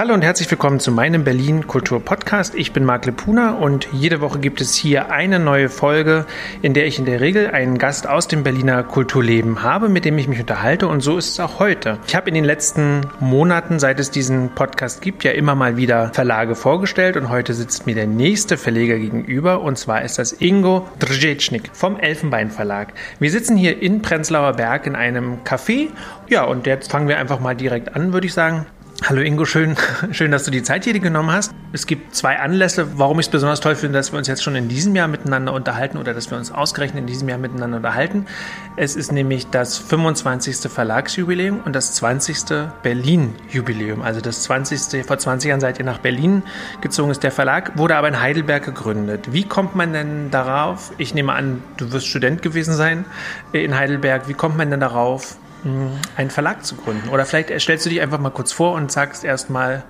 Hallo und herzlich willkommen zu meinem Berlin Kultur Podcast. Ich bin Marc Lepuna und jede Woche gibt es hier eine neue Folge, in der ich in der Regel einen Gast aus dem Berliner Kulturleben habe, mit dem ich mich unterhalte und so ist es auch heute. Ich habe in den letzten Monaten, seit es diesen Podcast gibt, ja immer mal wieder Verlage vorgestellt und heute sitzt mir der nächste Verleger gegenüber und zwar ist das Ingo Drjecnik vom Elfenbein Verlag. Wir sitzen hier in Prenzlauer Berg in einem Café. Ja, und jetzt fangen wir einfach mal direkt an, würde ich sagen. Hallo Ingo, schön, schön, dass du die Zeit hier genommen hast. Es gibt zwei Anlässe, warum ich es besonders toll finde, dass wir uns jetzt schon in diesem Jahr miteinander unterhalten oder dass wir uns ausgerechnet in diesem Jahr miteinander unterhalten. Es ist nämlich das 25. Verlagsjubiläum und das 20. Berlin-Jubiläum. Also das 20. vor 20 Jahren seid ihr nach Berlin gezogen, ist der Verlag, wurde aber in Heidelberg gegründet. Wie kommt man denn darauf? Ich nehme an, du wirst Student gewesen sein in Heidelberg. Wie kommt man denn darauf, einen Verlag zu gründen. Oder vielleicht stellst du dich einfach mal kurz vor und sagst erstmal,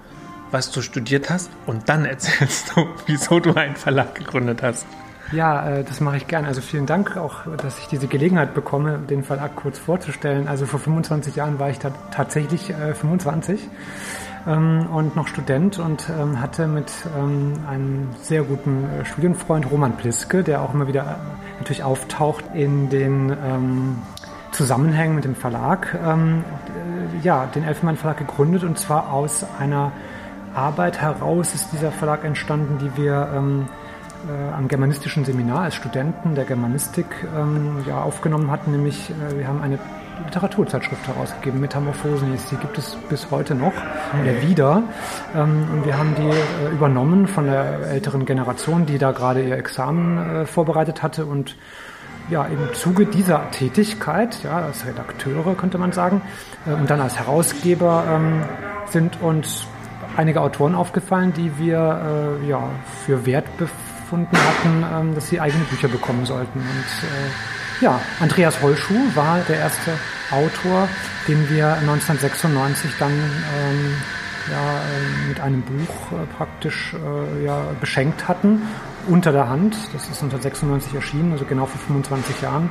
was du studiert hast und dann erzählst du, wieso du einen Verlag gegründet hast. Ja, äh, das mache ich gerne. Also vielen Dank auch, dass ich diese Gelegenheit bekomme, den Verlag kurz vorzustellen. Also vor 25 Jahren war ich da tatsächlich 25 äh, ähm, und noch Student und ähm, hatte mit ähm, einem sehr guten äh, Studienfreund Roman Pliske, der auch immer wieder natürlich auftaucht in den Zusammenhängen mit dem Verlag, ähm, äh, ja, den Elfenbein Verlag gegründet und zwar aus einer Arbeit heraus ist dieser Verlag entstanden, die wir ähm, äh, am germanistischen Seminar als Studenten der Germanistik ähm, ja, aufgenommen hatten, nämlich äh, wir haben eine Literaturzeitschrift herausgegeben, Metamorphosen die gibt es bis heute noch oder wieder. Ähm, und wir haben die äh, übernommen von der älteren Generation, die da gerade ihr Examen äh, vorbereitet hatte und ja, im Zuge dieser Tätigkeit, ja, als Redakteure könnte man sagen, äh, und dann als Herausgeber ähm, sind uns einige Autoren aufgefallen, die wir äh, ja, für wert befunden hatten, ähm, dass sie eigene Bücher bekommen sollten. Und äh, ja, Andreas Holschuh war der erste Autor, den wir 1996 dann ähm, ja, äh, mit einem Buch äh, praktisch äh, ja, beschenkt hatten unter der Hand. Das ist 1996 erschienen, also genau vor 25 Jahren.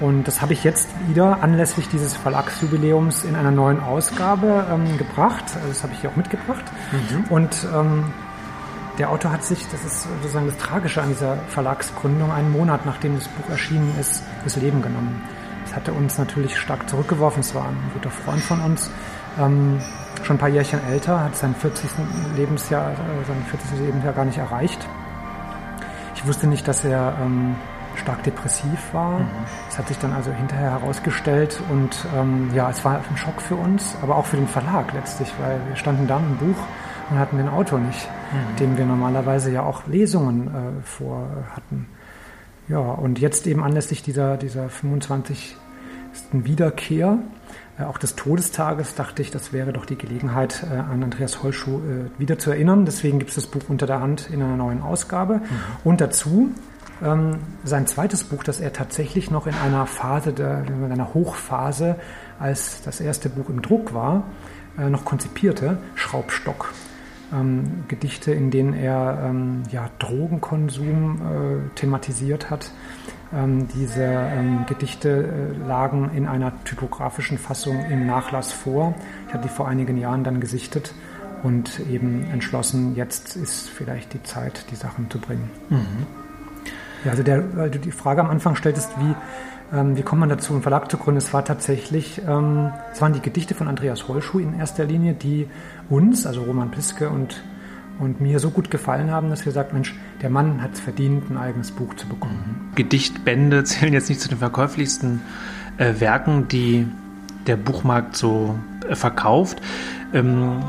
Und das habe ich jetzt wieder anlässlich dieses Verlagsjubiläums in einer neuen Ausgabe ähm, gebracht. Also das habe ich hier auch mitgebracht. Mhm. Und ähm, der Autor hat sich, das ist sozusagen das Tragische an dieser Verlagsgründung, einen Monat nachdem das Buch erschienen ist, das Leben genommen. Das hatte uns natürlich stark zurückgeworfen. Es war ein guter Freund von uns. Ähm, schon ein paar Jährchen älter, hat sein 40. Lebensjahr, äh, sein 40. Lebensjahr gar nicht erreicht. Ich wusste nicht, dass er ähm, stark depressiv war. Mhm. Das hat sich dann also hinterher herausgestellt und ähm, ja, es war ein Schock für uns, aber auch für den Verlag letztlich, weil wir standen da im Buch und hatten den Autor nicht, mhm. dem wir normalerweise ja auch Lesungen äh, vor hatten. Ja, und jetzt eben anlässlich dieser, dieser 25. Wiederkehr auch des Todestages dachte ich, das wäre doch die Gelegenheit, äh, an Andreas Holschuh äh, wieder zu erinnern. Deswegen gibt es das Buch unter der Hand in einer neuen Ausgabe. Mhm. Und dazu ähm, sein zweites Buch, das er tatsächlich noch in einer Phase, der, in einer Hochphase, als das erste Buch im Druck war, äh, noch konzipierte, Schraubstock. Ähm, Gedichte, in denen er ähm, ja, Drogenkonsum äh, thematisiert hat, ähm, diese ähm, Gedichte äh, lagen in einer typografischen Fassung im Nachlass vor. Ich hatte die vor einigen Jahren dann gesichtet und eben entschlossen, jetzt ist vielleicht die Zeit, die Sachen zu bringen. Mhm. Ja, also der, weil du die Frage am Anfang stelltest, wie, ähm, wie kommt man dazu, einen Verlag zu gründen? Es war tatsächlich, ähm, es waren die Gedichte von Andreas Holschuh in erster Linie, die uns, also Roman Piske und und mir so gut gefallen haben, dass wir sagt, Mensch, der Mann hat es verdient, ein eigenes Buch zu bekommen. Gedichtbände zählen jetzt nicht zu den verkäuflichsten äh, Werken, die der Buchmarkt so äh, verkauft. Ähm,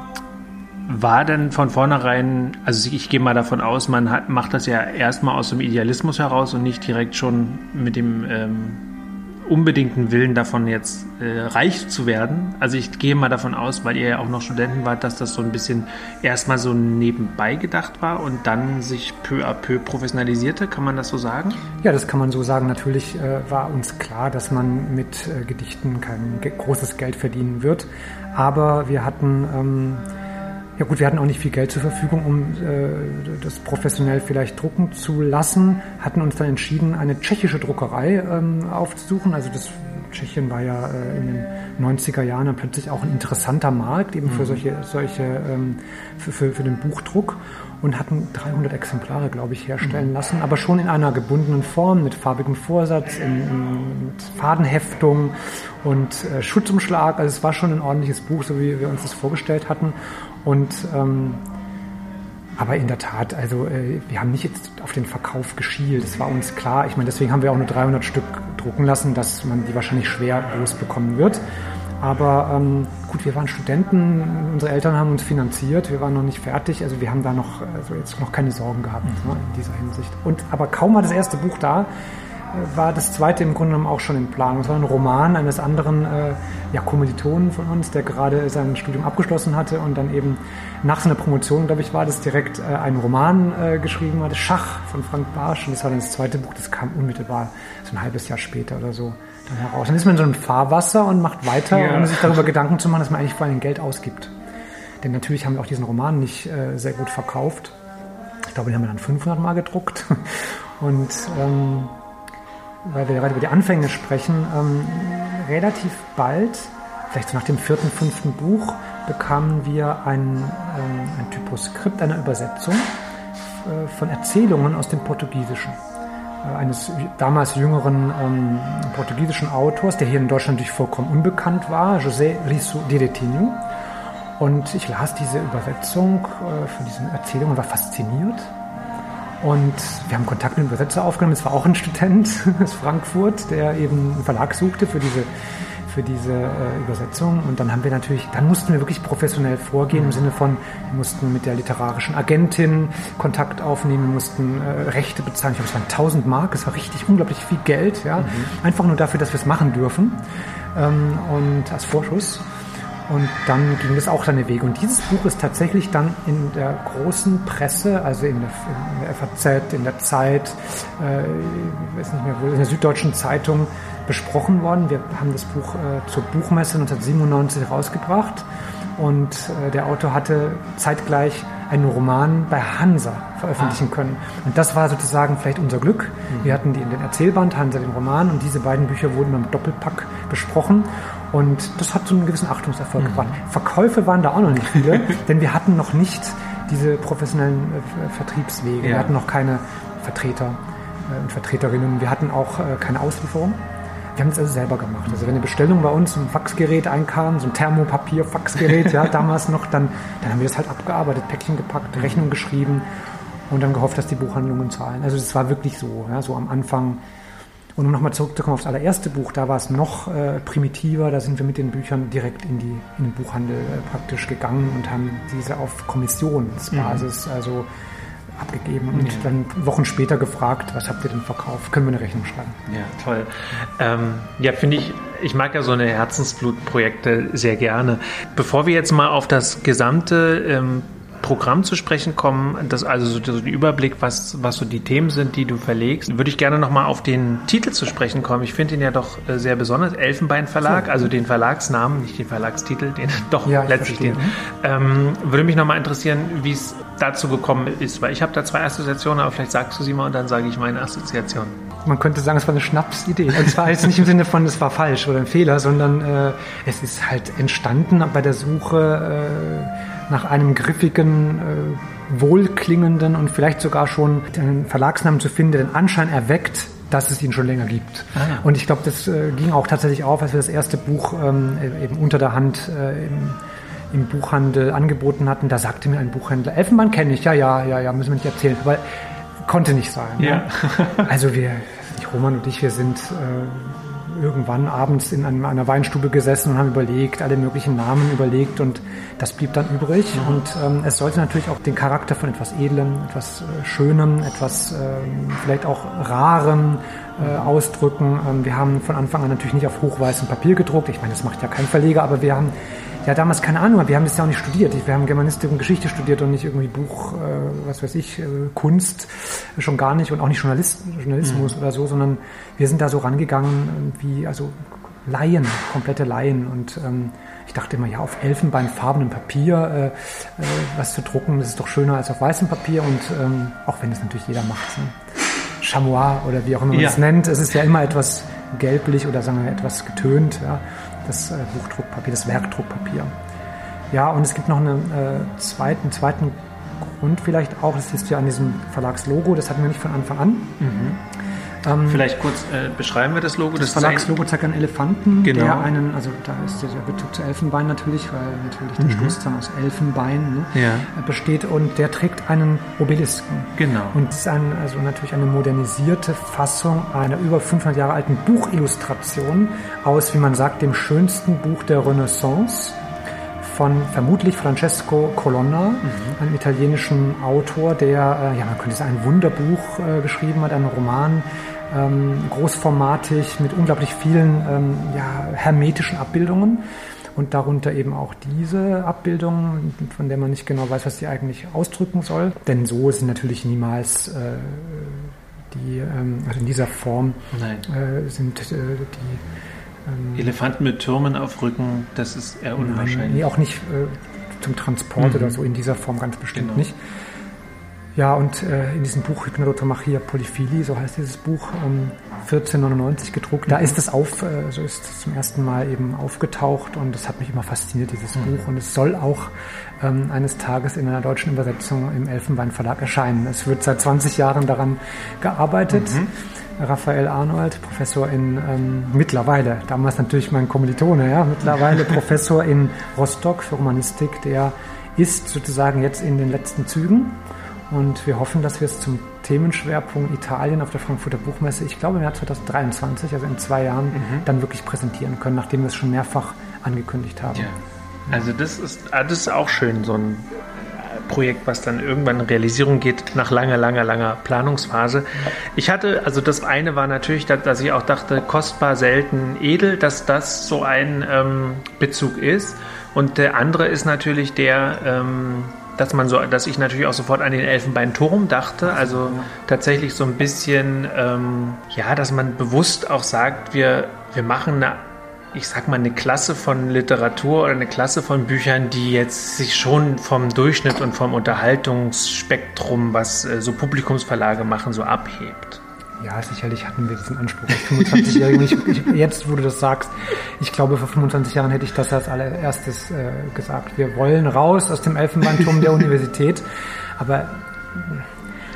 war denn von vornherein, also ich gehe mal davon aus, man hat, macht das ja erstmal aus dem Idealismus heraus und nicht direkt schon mit dem ähm, unbedingten Willen davon jetzt äh, reich zu werden. Also ich gehe mal davon aus, weil ihr ja auch noch Studenten wart, dass das so ein bisschen erstmal so nebenbei gedacht war und dann sich peu à peu professionalisierte. Kann man das so sagen? Ja, das kann man so sagen. Natürlich äh, war uns klar, dass man mit äh, Gedichten kein großes Geld verdienen wird. Aber wir hatten ähm, ja gut, wir hatten auch nicht viel Geld zur Verfügung, um äh, das professionell vielleicht drucken zu lassen, hatten uns dann entschieden, eine tschechische Druckerei ähm, aufzusuchen. Also das Tschechien war ja äh, in den 90er Jahren dann plötzlich auch ein interessanter Markt eben für mhm. solche, solche ähm, für, für, für den Buchdruck und hatten 300 Exemplare, glaube ich, herstellen lassen, aber schon in einer gebundenen Form mit farbigem Vorsatz, in, in, mit Fadenheftung und äh, Schutzumschlag. Also es war schon ein ordentliches Buch, so wie wir uns das vorgestellt hatten. Und ähm, aber in der Tat, also äh, wir haben nicht jetzt auf den Verkauf geschielt. Das war uns klar. Ich meine, deswegen haben wir auch nur 300 Stück drucken lassen, dass man die wahrscheinlich schwer losbekommen wird. Aber ähm, gut, wir waren Studenten, unsere Eltern haben uns finanziert, wir waren noch nicht fertig, also wir haben da noch, also jetzt noch keine Sorgen gehabt mhm. ne, in dieser Hinsicht. Und aber kaum war das erste Buch da, war das zweite im Grunde genommen auch schon in Planung. Es war ein Roman eines anderen äh, ja, Kommilitonen von uns, der gerade sein Studium abgeschlossen hatte und dann eben nach seiner Promotion, glaube ich, war das direkt äh, einen Roman äh, geschrieben hatte, Schach von Frank Barsch. Und das war dann das zweite Buch, das kam unmittelbar, so ein halbes Jahr später oder so dann heraus. Dann ist man in so einem Fahrwasser und macht weiter, ja. ohne sich darüber Gedanken zu machen, dass man eigentlich vor allem Geld ausgibt. Denn natürlich haben wir auch diesen Roman nicht äh, sehr gut verkauft. Ich glaube, den haben wir dann 500 Mal gedruckt. Und ähm, weil wir gerade über die Anfänge sprechen, ähm, relativ bald, vielleicht so nach dem vierten, fünften Buch, bekamen wir ein, ähm, ein Typoskript einer Übersetzung äh, von Erzählungen aus dem Portugiesischen eines damals jüngeren ähm, portugiesischen Autors, der hier in Deutschland natürlich vollkommen unbekannt war, José Risso Direitinho. Und ich las diese Übersetzung äh, von diesen Erzählungen und war fasziniert und wir haben Kontakt mit dem Übersetzer aufgenommen. Es war auch ein Student aus Frankfurt, der eben einen Verlag suchte für diese, für diese äh, Übersetzung. Und dann haben wir natürlich, dann mussten wir wirklich professionell vorgehen im Sinne von, wir mussten mit der literarischen Agentin Kontakt aufnehmen, wir mussten äh, Rechte bezahlen. Ich glaube, es waren 1000 Mark, es war richtig unglaublich viel Geld, ja. Mhm. Einfach nur dafür, dass wir es machen dürfen. Ähm, und als Vorschuss. Und dann ging es auch seine Wege. Und dieses Buch ist tatsächlich dann in der großen Presse, also in der, in der FAZ, in der Zeit, äh, ich weiß nicht mehr wo, in der Süddeutschen Zeitung besprochen worden. Wir haben das Buch äh, zur Buchmesse 1997 rausgebracht. Und äh, der Autor hatte zeitgleich einen Roman bei Hansa veröffentlichen ah. können. Und das war sozusagen vielleicht unser Glück. Mhm. Wir hatten die in den Erzählband, Hansa den Roman und diese beiden Bücher wurden beim Doppelpack besprochen. Und das hat so einen gewissen Achtungserfolg mhm. gebracht. Verkäufe waren da auch noch nicht viele, denn wir hatten noch nicht diese professionellen äh, Vertriebswege. Ja. Wir hatten noch keine Vertreter äh, und Vertreterinnen. Wir hatten auch äh, keine Auslieferung. Wir haben es also selber gemacht. Also wenn eine Bestellung bei uns ein Faxgerät einkam, so ein Thermopapier-Faxgerät, ja, damals noch, dann, dann haben wir das halt abgearbeitet, Päckchen gepackt, Rechnung geschrieben und dann gehofft, dass die Buchhandlungen zahlen. Also es war wirklich so, ja, so am Anfang und um nochmal zurückzukommen aufs allererste Buch, da war es noch äh, primitiver, da sind wir mit den Büchern direkt in, die, in den Buchhandel äh, praktisch gegangen und haben diese auf Kommissionsbasis, mhm. also abgegeben und ja. dann Wochen später gefragt, was habt ihr denn verkauft? Können wir eine Rechnung schreiben? Ja, toll. Ähm, ja, finde ich, ich mag ja so eine Herzensblutprojekte sehr gerne. Bevor wir jetzt mal auf das gesamte ähm, Programm zu sprechen kommen, das also so, so Überblick, was, was so die Themen sind, die du verlegst, würde ich gerne nochmal auf den Titel zu sprechen kommen. Ich finde ihn ja doch äh, sehr besonders. Elfenbein Verlag, also den Verlagsnamen, nicht den Verlagstitel, den doch ja, letztlich den. Ähm, würde mich nochmal interessieren, wie es dazu gekommen ist, weil ich habe da zwei Assoziationen, aber vielleicht sagst du sie mal und dann sage ich meine Assoziation. Man könnte sagen, es war eine Schnapsidee. Und zwar jetzt nicht im Sinne von, es war falsch oder ein Fehler, sondern äh, es ist halt entstanden bei der Suche. Äh, nach einem griffigen, äh, wohlklingenden und vielleicht sogar schon einen Verlagsnamen zu finden, der den Anschein erweckt, dass es ihn schon länger gibt. Ah, ja. Und ich glaube, das äh, ging auch tatsächlich auf, als wir das erste Buch ähm, eben unter der Hand äh, im, im, Buchhandel angeboten hatten. Da sagte mir ein Buchhändler, Elfenbein kenne ich, ja, ja, ja, ja, müssen wir nicht erzählen. Aber konnte nicht sein. Ja. Ne? Also wir, Roman und ich, wir sind äh, irgendwann abends in einer Weinstube gesessen und haben überlegt, alle möglichen Namen überlegt und das blieb dann übrig. Mhm. Und ähm, es sollte natürlich auch den Charakter von etwas Edlem, etwas äh, Schönem, etwas äh, vielleicht auch Rarem äh, ausdrücken. Ähm, wir haben von Anfang an natürlich nicht auf hochweißem Papier gedruckt. Ich meine, das macht ja kein Verleger, aber wir haben ja damals keine Ahnung, wir haben das ja auch nicht studiert. Wir haben Germanistik und Geschichte studiert und nicht irgendwie Buch, äh, was weiß ich, äh, Kunst schon gar nicht und auch nicht Journalist, Journalismus mhm. oder so, sondern wir sind da so rangegangen wie, also Laien, komplette Laien und ähm, ich dachte immer, ja, auf elfenbeinfarbenem Papier äh, äh, was zu drucken, das ist doch schöner als auf weißem Papier und ähm, auch wenn es natürlich jeder macht. Ne? Chamois oder wie auch immer man ja. es nennt, es ist ja immer etwas gelblich oder sagen wir etwas getönt, ja, das äh, Buchdruckpapier, das Werkdruckpapier. Ja, und es gibt noch einen äh, zweiten, zweiten Grund vielleicht auch, das ist ja an diesem Verlagslogo, das hatten wir nicht von Anfang an. Mhm. Ähm, Vielleicht kurz äh, beschreiben wir das Logo. Das, das Verlagslogo zeigt einen Elefanten, genau. der einen, also da ist der Bezug zu Elfenbein natürlich, weil natürlich der mhm. Stoßzahn aus Elfenbein ne, ja. besteht und der trägt einen Obelisken. Genau. Und das ist ein, also natürlich eine modernisierte Fassung einer über 500 Jahre alten Buchillustration aus, wie man sagt, dem schönsten Buch der Renaissance von vermutlich Francesco Colonna, mhm. einem italienischen Autor, der, äh, ja, man könnte sagen, ein Wunderbuch äh, geschrieben hat, einen Roman, ähm, großformatig mit unglaublich vielen ähm, ja, hermetischen Abbildungen und darunter eben auch diese Abbildung, von der man nicht genau weiß, was sie eigentlich ausdrücken soll. Denn so sind natürlich niemals äh, die, ähm, also in dieser Form äh, sind äh, die ähm, Elefanten mit Türmen auf Rücken, das ist eher unwahrscheinlich. Nein, nee, auch nicht äh, zum Transport mhm. oder so in dieser Form ganz bestimmt genau. nicht. Ja, und äh, in diesem Buch Hypnodotomachia Polyphili, so heißt dieses Buch, ähm, 1499 gedruckt, da ist es auf, äh, so ist es zum ersten Mal eben aufgetaucht und das hat mich immer fasziniert, dieses mhm. Buch. Und es soll auch ähm, eines Tages in einer deutschen Übersetzung im Elfenbein Verlag erscheinen. Es wird seit 20 Jahren daran gearbeitet. Mhm. Raphael Arnold, Professor in ähm, mittlerweile, damals natürlich mein Kommilitone, ja, mittlerweile Professor in Rostock für Romanistik, der ist sozusagen jetzt in den letzten Zügen und wir hoffen, dass wir es zum Themenschwerpunkt Italien auf der Frankfurter Buchmesse, ich glaube im Jahr 2023, also in zwei Jahren, mhm. dann wirklich präsentieren können, nachdem wir es schon mehrfach angekündigt haben. Ja. Also das ist, ah, das ist auch schön, so ein Projekt, was dann irgendwann in Realisierung geht nach langer, langer, langer Planungsphase. Ich hatte, also das eine war natürlich, dass ich auch dachte, kostbar, selten, edel, dass das so ein ähm, Bezug ist. Und der andere ist natürlich der, ähm, dass man so, dass ich natürlich auch sofort an den Elfenbeinturm dachte. Also tatsächlich so ein bisschen, ähm, ja, dass man bewusst auch sagt, wir, wir machen eine ich sag mal, eine Klasse von Literatur oder eine Klasse von Büchern, die jetzt sich schon vom Durchschnitt und vom Unterhaltungsspektrum, was äh, so Publikumsverlage machen, so abhebt. Ja, sicherlich hatten wir diesen Anspruch als 25-Jährige. jetzt, wo du das sagst, ich glaube, vor 25 Jahren hätte ich das als allererstes äh, gesagt. Wir wollen raus aus dem Elfenbeinturm der Universität. Aber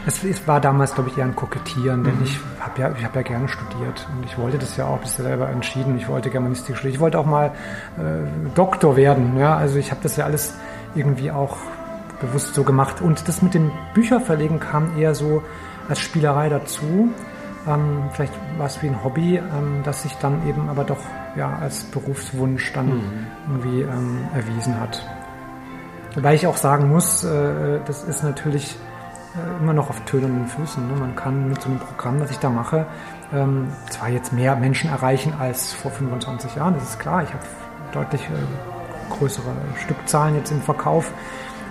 es, es war damals, glaube ich, eher ein Kokettieren, denn mhm. ich habe ja, ich hab ja gerne studiert und ich wollte das ja auch, bis selber entschieden. Ich wollte Germanistik studieren. Ich wollte auch mal äh, Doktor werden. Ja? Also ich habe das ja alles irgendwie auch bewusst so gemacht. Und das mit dem Bücherverlegen kam eher so als Spielerei dazu. Ähm, vielleicht war es wie ein Hobby, ähm, das sich dann eben aber doch ja als Berufswunsch dann mhm. irgendwie ähm, erwiesen hat. Wobei ich auch sagen muss, äh, das ist natürlich äh, immer noch auf tönernen Füßen. Ne? Man kann mit so einem Programm, das ich da mache, ähm, zwar jetzt mehr Menschen erreichen als vor 25 Jahren, das ist klar. Ich habe deutlich äh, größere Stückzahlen jetzt im Verkauf,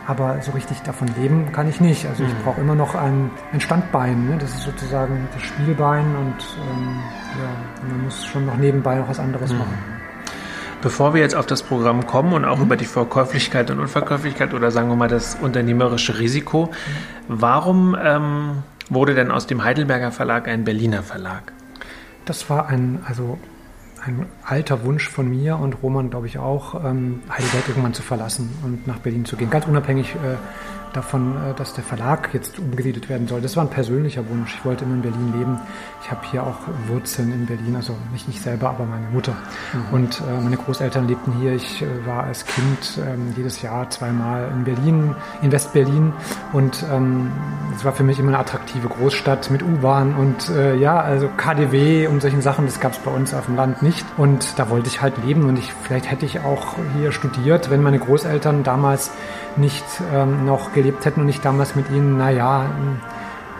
aber so richtig davon leben kann ich nicht. Also ich mhm. brauche immer noch ein, ein Standbein. Ne? Das ist sozusagen das Spielbein und ähm, ja, man muss schon noch nebenbei noch was anderes mhm. machen. Bevor wir jetzt auf das Programm kommen und auch mhm. über die Verkäuflichkeit und Unverkäuflichkeit oder sagen wir mal das unternehmerische Risiko, mhm. warum ähm, wurde denn aus dem Heidelberger Verlag ein Berliner Verlag? Das war ein, also ein alter Wunsch von mir und Roman, glaube ich, auch, ähm, Heidelberg irgendwann zu verlassen und nach Berlin zu gehen. Ganz unabhängig äh, davon, äh, dass der Verlag jetzt umgesiedelt werden soll. Das war ein persönlicher Wunsch. Ich wollte immer in Berlin leben. Ich habe hier auch Wurzeln in Berlin, also nicht ich selber, aber meine Mutter. Mhm. Und äh, meine Großeltern lebten hier. Ich äh, war als Kind ähm, jedes Jahr zweimal in Berlin, in Westberlin. Und ähm, es war für mich immer eine attraktive Großstadt mit U-Bahn und äh, ja, also KDW und solchen Sachen. Das gab es bei uns auf dem Land nicht. Und da wollte ich halt leben. Und ich vielleicht hätte ich auch hier studiert, wenn meine Großeltern damals nicht ähm, noch gelebt hätten und ich damals mit ihnen, naja,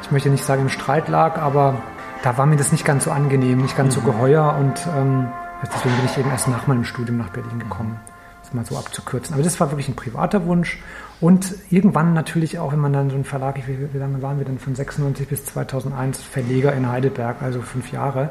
ich möchte nicht sagen im Streit lag, aber da war mir das nicht ganz so angenehm, nicht ganz mhm. so geheuer und ähm, deswegen bin ich eben erst nach meinem Studium nach Berlin gekommen. Das mal so abzukürzen. Aber das war wirklich ein privater Wunsch und irgendwann natürlich auch, wenn man dann so ein Verlag, wie, wie lange waren wir denn, von 96 bis 2001 Verleger in Heidelberg, also fünf Jahre.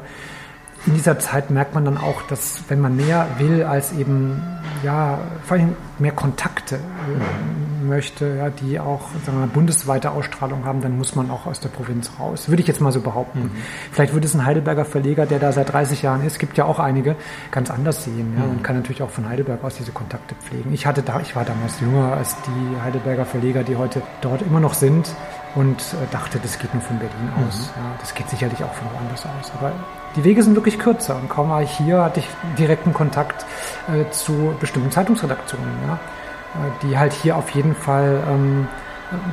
In dieser Zeit merkt man dann auch, dass wenn man mehr will als eben, ja, vor allem mehr Kontakte äh, möchte, ja, die auch sagen wir, bundesweite Ausstrahlung haben, dann muss man auch aus der Provinz raus. Würde ich jetzt mal so behaupten. Mhm. Vielleicht würde es ein Heidelberger Verleger, der da seit 30 Jahren ist, gibt ja auch einige, ganz anders sehen. Ja, mhm. und kann natürlich auch von Heidelberg aus diese Kontakte pflegen. Ich hatte da, ich war damals jünger als die Heidelberger Verleger, die heute dort immer noch sind und äh, dachte, das geht nur von Berlin aus. Mhm. Ja, das geht sicherlich auch von woanders aus. Aber die Wege sind wirklich kürzer und kaum war ich hier, hatte ich direkten Kontakt äh, zu bestimmten Zeitungsredaktionen, ja, äh, die halt hier auf jeden Fall ähm,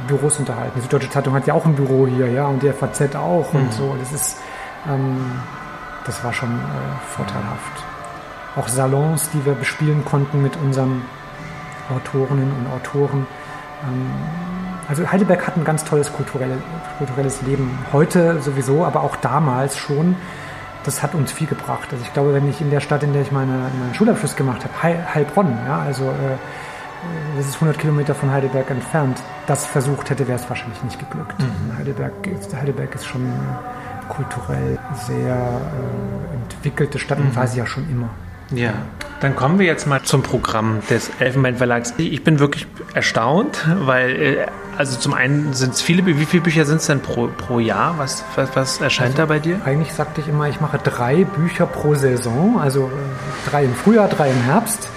Büros unterhalten. Die Süddeutsche Zeitung hat ja auch ein Büro hier, ja, und die FAZ auch mhm. und so. Das ist, ähm, das war schon äh, vorteilhaft. Auch Salons, die wir bespielen konnten mit unseren Autorinnen und Autoren. Ähm, also Heidelberg hat ein ganz tolles kulturelle, kulturelles Leben. Heute sowieso, aber auch damals schon. Das hat uns viel gebracht. Also ich glaube, wenn ich in der Stadt, in der ich meine, meinen Schulabschluss gemacht habe, Heil, Heilbronn, ja, also äh, das ist 100 Kilometer von Heidelberg entfernt, das versucht hätte, wäre es wahrscheinlich nicht geglückt. Mhm. Heidelberg, ist, Heidelberg ist schon kulturell sehr äh, entwickelte Stadt mhm. und war sie ja schon immer. Ja, dann kommen wir jetzt mal zum Programm des Elfenbein Verlags. Ich bin wirklich erstaunt, weil, äh, also zum einen sind es viele, wie viele Bücher sind es denn pro, pro Jahr? Was, was, was erscheint also, da bei dir? Eigentlich sagte ich immer, ich mache drei Bücher pro Saison, also äh, drei im Frühjahr, drei im Herbst.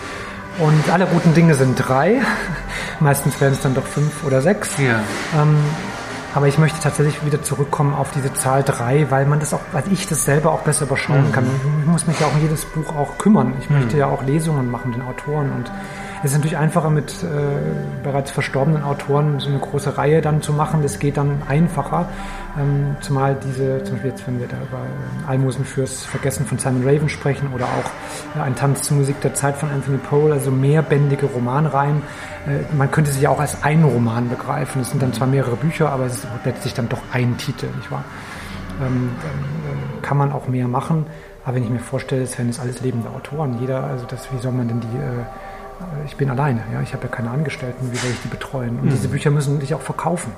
Und alle guten Dinge sind drei. Meistens werden es dann doch fünf oder sechs. Ja. Ähm, aber ich möchte tatsächlich wieder zurückkommen auf diese Zahl drei, weil man das auch, weil ich das selber auch besser überschauen mhm. kann. Ich muss mich ja auch um jedes Buch auch kümmern. Ich möchte mhm. ja auch Lesungen machen, den Autoren und es ist natürlich einfacher mit äh, bereits verstorbenen Autoren so eine große Reihe dann zu machen. Das geht dann einfacher. Ähm, zumal diese, zum Beispiel jetzt, wenn wir da über äh, Almosen fürs Vergessen von Simon Raven sprechen oder auch äh, ein Tanz zur Musik der Zeit von Anthony Powell, also mehrbändige Romanreihen. Äh, man könnte sie ja auch als einen Roman begreifen. Es sind dann zwar mehrere Bücher, aber es ist letztlich dann doch ein Titel, nicht wahr? Ähm, dann, äh, kann man auch mehr machen. Aber wenn ich mir vorstelle, es wären jetzt alles lebende Autoren, jeder, also das, wie soll man denn die äh, ich bin alleine, ja, ich habe ja keine Angestellten, wie soll ich die betreuen? Und mhm. diese Bücher müssen sich auch verkaufen.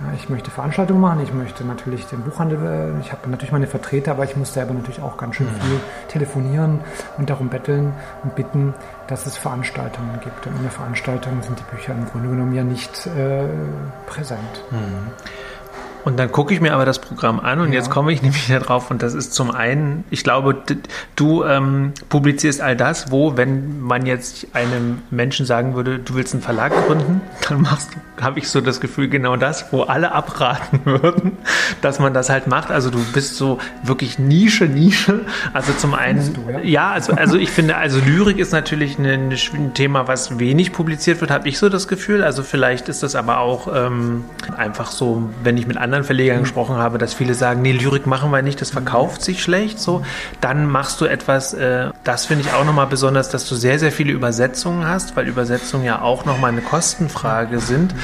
Ja, ich möchte Veranstaltungen machen, ich möchte natürlich den Buchhandel, äh, ich habe natürlich meine Vertreter, aber ich muss selber natürlich auch ganz schön mhm. viel telefonieren und darum betteln und bitten, dass es Veranstaltungen gibt. Und in der Veranstaltung sind die Bücher im Grunde genommen ja nicht äh, präsent. Mhm. Und dann gucke ich mir aber das Programm an und ja. jetzt komme ich nämlich darauf und das ist zum einen, ich glaube, du ähm, publizierst all das, wo, wenn man jetzt einem Menschen sagen würde, du willst einen Verlag gründen, dann machst du, habe ich so das Gefühl, genau das, wo alle abraten würden, dass man das halt macht. Also du bist so wirklich Nische, Nische. Also zum einen, du, ja? ja, also, also ich finde, also Lyrik ist natürlich eine, eine, ein Thema, was wenig publiziert wird, habe ich so das Gefühl. Also vielleicht ist das aber auch ähm, einfach so, wenn ich mit anderen anderen Verlegern mhm. gesprochen habe, dass viele sagen, nee, Lyrik machen wir nicht, das verkauft sich schlecht. So, dann machst du etwas, äh, das finde ich auch nochmal besonders, dass du sehr, sehr viele Übersetzungen hast, weil Übersetzungen ja auch nochmal eine Kostenfrage sind.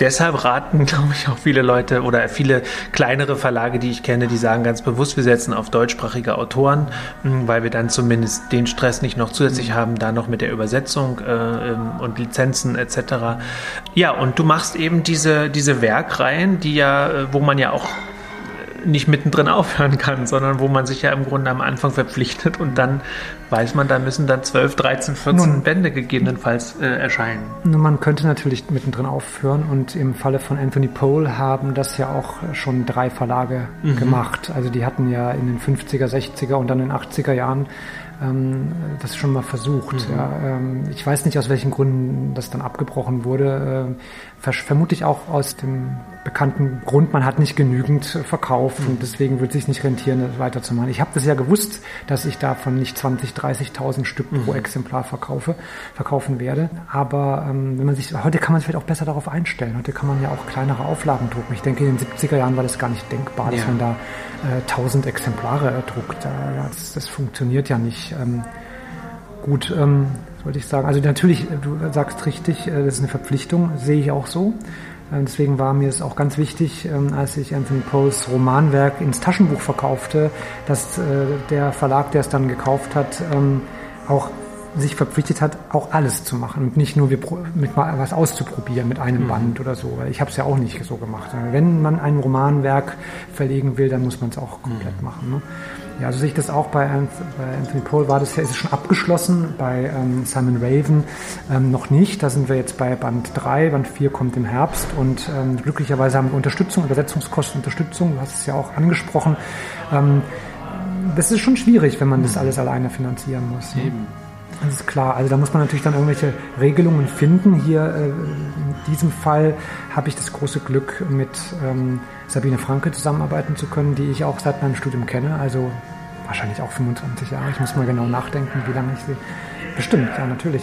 Deshalb raten, glaube ich, auch viele Leute oder viele kleinere Verlage, die ich kenne, die sagen ganz bewusst, wir setzen auf deutschsprachige Autoren, hm, weil wir dann zumindest den Stress nicht noch zusätzlich haben, da noch mit der Übersetzung äh, ähm, und Lizenzen etc. Ja, und du machst eben diese, diese Werkreihen, die ja, äh, wo man ja auch nicht mittendrin aufhören kann, sondern wo man sich ja im Grunde am Anfang verpflichtet und dann weiß man, da müssen dann 12, 13, 14 Nun, Bände gegebenenfalls äh, erscheinen. Nun, man könnte natürlich mittendrin aufhören und im Falle von Anthony Pohl haben das ja auch schon drei Verlage mhm. gemacht. Also die hatten ja in den 50er, 60er und dann in den 80er Jahren ähm, das schon mal versucht. Mhm. Ja. Ähm, ich weiß nicht, aus welchen Gründen das dann abgebrochen wurde. Äh, vermute ich auch aus dem bekannten Grund, man hat nicht genügend verkauft mhm. und deswegen wird es sich nicht rentieren, das weiterzumachen. Ich habe das ja gewusst, dass ich davon nicht 20, 30.000 Stück mhm. pro Exemplar verkaufe, verkaufen werde. Aber ähm, wenn man sich, heute kann man sich vielleicht auch besser darauf einstellen. Heute kann man ja auch kleinere Auflagen drucken. Ich denke, in den 70er Jahren war das gar nicht denkbar, dass man da äh, 1000 Exemplare druckt. Das, das funktioniert ja nicht. Ähm, gut, ähm, wollte ich sagen. Also natürlich, du sagst richtig, äh, das ist eine Verpflichtung, sehe ich auch so. Äh, deswegen war mir es auch ganz wichtig, ähm, als ich Anthony Poes Romanwerk ins Taschenbuch verkaufte, dass äh, der Verlag, der es dann gekauft hat, ähm, auch sich verpflichtet hat, auch alles zu machen und nicht nur mit mal was auszuprobieren mit einem mhm. Band oder so. Weil ich habe es ja auch nicht so gemacht. Wenn man ein Romanwerk verlegen will, dann muss man es auch komplett mhm. machen. Ne? Ja, also sehe ich das auch bei, Anthony Paul war das ja, ist es schon abgeschlossen, bei ähm, Simon Raven ähm, noch nicht. Da sind wir jetzt bei Band 3, Band 4 kommt im Herbst und ähm, glücklicherweise haben wir Unterstützung, Übersetzungskostenunterstützung, du hast es ja auch angesprochen. Ähm, das ist schon schwierig, wenn man das alles alleine finanzieren muss. Ne? Eben. Das ist klar. Also da muss man natürlich dann irgendwelche Regelungen finden. Hier äh, in diesem Fall habe ich das große Glück, mit ähm, Sabine Franke zusammenarbeiten zu können, die ich auch seit meinem Studium kenne. Also wahrscheinlich auch 25 Jahre. Ich muss mal genau nachdenken, wie lange ich sie Bestimmt, ja, natürlich.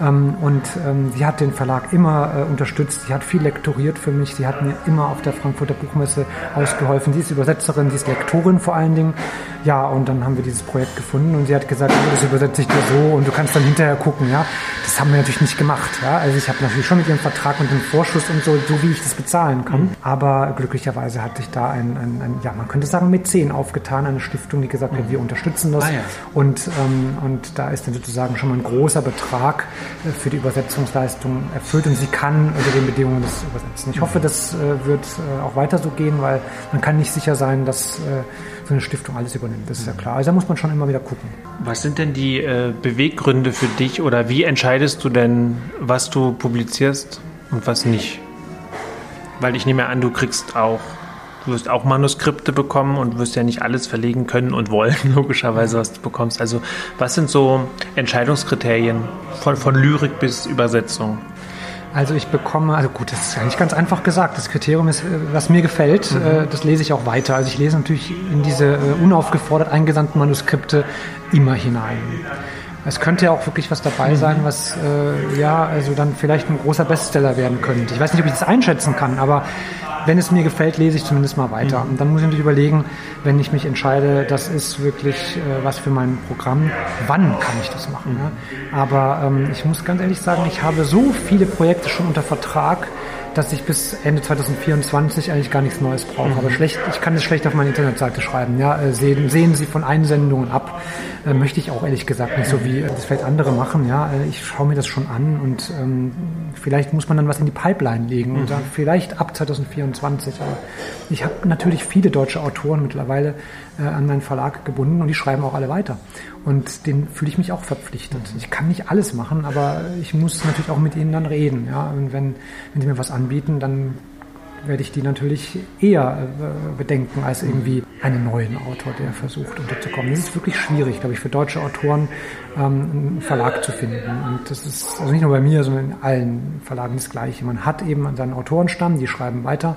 Ähm, und ähm, sie hat den Verlag immer äh, unterstützt. Sie hat viel lektoriert für mich. Sie hat mir immer auf der Frankfurter Buchmesse ausgeholfen. Sie ist Übersetzerin, sie ist Lektorin vor allen Dingen. Ja, und dann haben wir dieses Projekt gefunden und sie hat gesagt, oh, das übersetze ich dir so und du kannst dann hinterher gucken, ja. Das haben wir natürlich nicht gemacht, ja. Also ich habe natürlich schon mit ihrem Vertrag und dem Vorschuss und so, so wie ich das bezahlen kann. Mhm. Aber glücklicherweise hatte ich da ein, ein, ein, ja, man könnte sagen, Mäzen aufgetan, eine Stiftung, die gesagt hat, wir unterstützen das. Ah, ja. und, ähm, und da ist dann sozusagen schon mal ein großer Betrag äh, für die Übersetzungsleistung erfüllt und sie kann unter den Bedingungen das übersetzen. Ich hoffe, das äh, wird äh, auch weiter so gehen, weil man kann nicht sicher sein, dass so eine Stiftung alles übernimmt. Das ist ja klar. Also da muss man schon immer wieder gucken. Was sind denn die Beweggründe für dich oder wie entscheidest du denn, was du publizierst und was nicht? Weil ich nehme an, du kriegst auch, du wirst auch Manuskripte bekommen und wirst ja nicht alles verlegen können und wollen, logischerweise, was du bekommst. Also was sind so Entscheidungskriterien von, von Lyrik bis Übersetzung? Also ich bekomme, also gut, das ist eigentlich ganz einfach gesagt. Das Kriterium ist, äh, was mir gefällt, mhm. Äh, das lese ich auch weiter. Also ich lese natürlich in diese äh, unaufgefordert eingesandten Manuskripte immer hinein. Es könnte ja auch wirklich was dabei mhm. sein, was äh, ja, also dann vielleicht ein großer Bestseller werden könnte. Ich weiß nicht, ob ich das einschätzen kann, aber wenn es mir gefällt, lese ich zumindest mal weiter. Mhm. Und dann muss ich natürlich überlegen, wenn ich mich entscheide, das ist wirklich äh, was für mein Programm, wann kann ich das machen? Mhm. Ne? Aber ähm, ich muss ganz ehrlich sagen, ich habe so viele Projekte schon unter Vertrag, dass ich bis Ende 2024 eigentlich gar nichts Neues brauche. Mhm. Aber schlecht, ich kann es schlecht auf meine Internetseite schreiben. Ja, äh, sehen, sehen Sie von Einsendungen ab. Äh, möchte ich auch ehrlich gesagt nicht so wie äh, das vielleicht andere machen. Ja, äh, ich schaue mir das schon an und ähm, vielleicht muss man dann was in die Pipeline legen mhm. und dann vielleicht ab 2024. Aber ich habe natürlich viele deutsche Autoren mittlerweile äh, an meinen Verlag gebunden und die schreiben auch alle weiter. Und den fühle ich mich auch verpflichtet. Ich kann nicht alles machen, aber ich muss natürlich auch mit ihnen dann reden. Ja? Und wenn, wenn sie mir was anbieten, dann werde ich die natürlich eher äh, bedenken als irgendwie einen neuen Autor, der versucht unterzukommen. Das ist wirklich schwierig, glaube ich, für deutsche Autoren ähm, einen Verlag zu finden. Und das ist also nicht nur bei mir, sondern in allen Verlagen das Gleiche. Man hat eben seinen Autorenstamm, die schreiben weiter.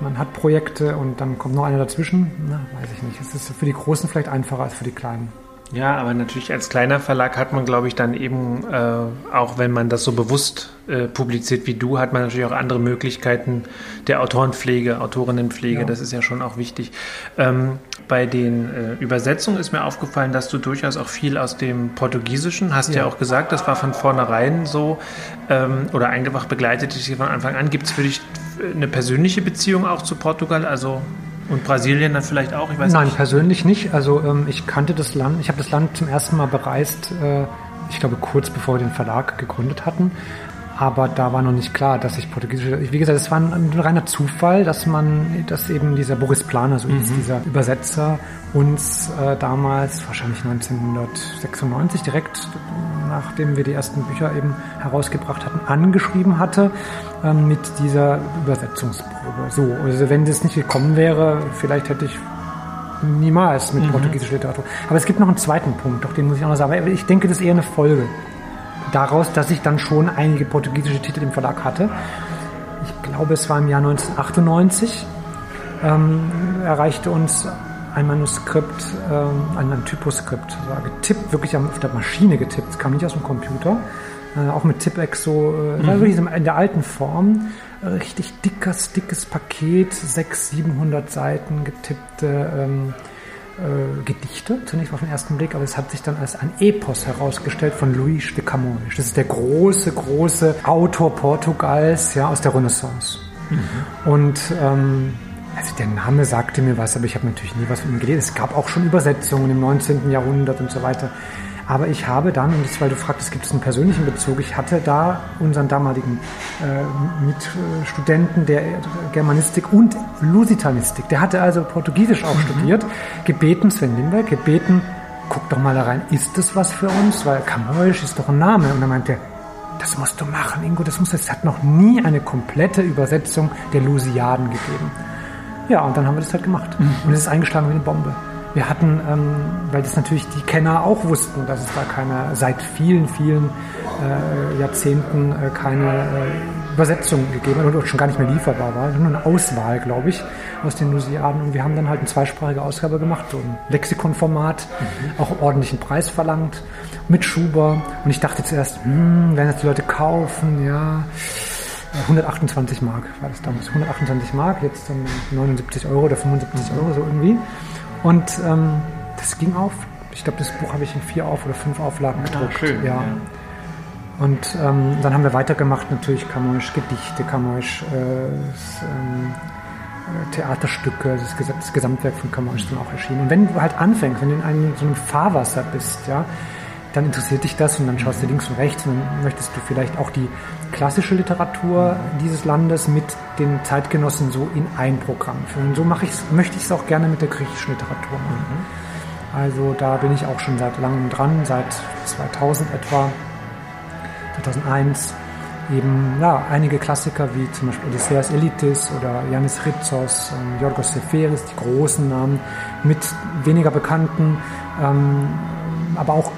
Man hat Projekte und dann kommt noch einer dazwischen. Na, weiß ich nicht. Es ist für die Großen vielleicht einfacher als für die Kleinen. Ja, aber natürlich als kleiner Verlag hat man, glaube ich, dann eben, äh, auch wenn man das so bewusst äh, publiziert wie du, hat man natürlich auch andere Möglichkeiten der Autorenpflege, Autorinnenpflege. Ja. Das ist ja schon auch wichtig. Ähm, bei den äh, Übersetzungen ist mir aufgefallen, dass du durchaus auch viel aus dem Portugiesischen, hast ja, ja auch gesagt, das war von vornherein so ähm, oder einfach begleitet dich von Anfang an. Gibt es für dich eine persönliche Beziehung auch zu Portugal? Also und Brasilien dann vielleicht auch? Ich weiß Nein, nicht. persönlich nicht. Also ähm, ich kannte das Land, ich habe das Land zum ersten Mal bereist, äh, ich glaube kurz bevor wir den Verlag gegründet hatten. Aber da war noch nicht klar, dass ich Portugiesisch. Wie gesagt, es war ein, ein, reiner Zufall, dass man, dass eben dieser Boris Planer, so mhm. dieser Übersetzer, uns äh, damals, wahrscheinlich 1996, direkt nachdem wir die ersten Bücher eben herausgebracht hatten, angeschrieben hatte ähm, mit dieser Übersetzungsprobe. So, also wenn das nicht gekommen wäre, vielleicht hätte ich niemals mit mhm. portugiesischer Literatur. Aber es gibt noch einen zweiten Punkt, doch den muss ich auch noch sagen. Ich denke, das ist eher eine Folge daraus, dass ich dann schon einige portugiesische Titel im Verlag hatte. Ich glaube, es war im Jahr 1998. Ähm, erreichte uns ein Manuskript, ähm, ein, Typoskript, war getippt, wirklich auf der Maschine getippt, kam nicht aus dem Computer, äh, auch mit Tippex so, äh, mhm. wirklich in der alten Form, äh, richtig dickes, dickes Paket, 600, 700 Seiten getippte ähm, äh, Gedichte, zunächst auf den ersten Blick, aber es hat sich dann als ein Epos herausgestellt von Luís de Camões. Das ist der große, große Autor Portugals, ja, aus der Renaissance. Mhm. Und ähm, also der Name sagte mir was, aber ich habe natürlich nie was von ihm gelesen. Es gab auch schon Übersetzungen im 19. Jahrhundert und so weiter. Aber ich habe dann, und das, weil du fragtest, gibt es einen persönlichen Bezug, ich hatte da unseren damaligen äh, Mitstudenten der Germanistik und Lusitanistik, der hatte also Portugiesisch auch mhm. studiert, gebeten, Sven Lindberg, gebeten, guck doch mal da rein, ist das was für uns? Weil Camões ist doch ein Name. Und er meinte, das musst du machen, Ingo, das muss, es hat noch nie eine komplette Übersetzung der Lusiaden gegeben. Ja, und dann haben wir das halt gemacht. Mhm. Und es ist eingeschlagen wie eine Bombe. Wir hatten, ähm, weil das natürlich die Kenner auch wussten, dass es da keine, seit vielen, vielen äh, Jahrzehnten äh, keine äh, Übersetzung gegeben hat oder schon gar nicht mehr lieferbar war. Nur eine Auswahl, glaube ich, aus den Lusiaden. Und wir haben dann halt eine zweisprachige Ausgabe gemacht, so ein Lexikonformat, mhm. auch ordentlichen Preis verlangt, mit Schuber. Und ich dachte zuerst, hm, werden das die Leute kaufen, ja. 128 Mark war das damals. 128 Mark, jetzt dann 79 Euro oder 75 Euro, so irgendwie. Und ähm, das ging auf. Ich glaube, das Buch habe ich in vier auf oder fünf Auflagen gedruckt. Ah, schön, ja. ja. Und ähm, dann haben wir weitergemacht, natürlich Camões Gedichte, Camões äh, ähm, äh, Theaterstücke, das, das, Gesamtwerk von Camões dann auch erschienen. Und wenn du halt anfängst, wenn du in einem, so einem Fahrwasser bist, ja, dann interessiert dich das und dann schaust du links und rechts und dann möchtest du vielleicht auch die klassische Literatur dieses Landes mit den Zeitgenossen so in ein Programm führen. So mache ich's, möchte ich es auch gerne mit der griechischen Literatur machen. Also da bin ich auch schon seit langem dran, seit 2000 etwa, 2001 eben ja, einige Klassiker wie zum Beispiel Odysseus Elitis oder Yanis Ritsos, ähm, Yorgos Seferis, die großen Namen, mit weniger bekannten, ähm, aber auch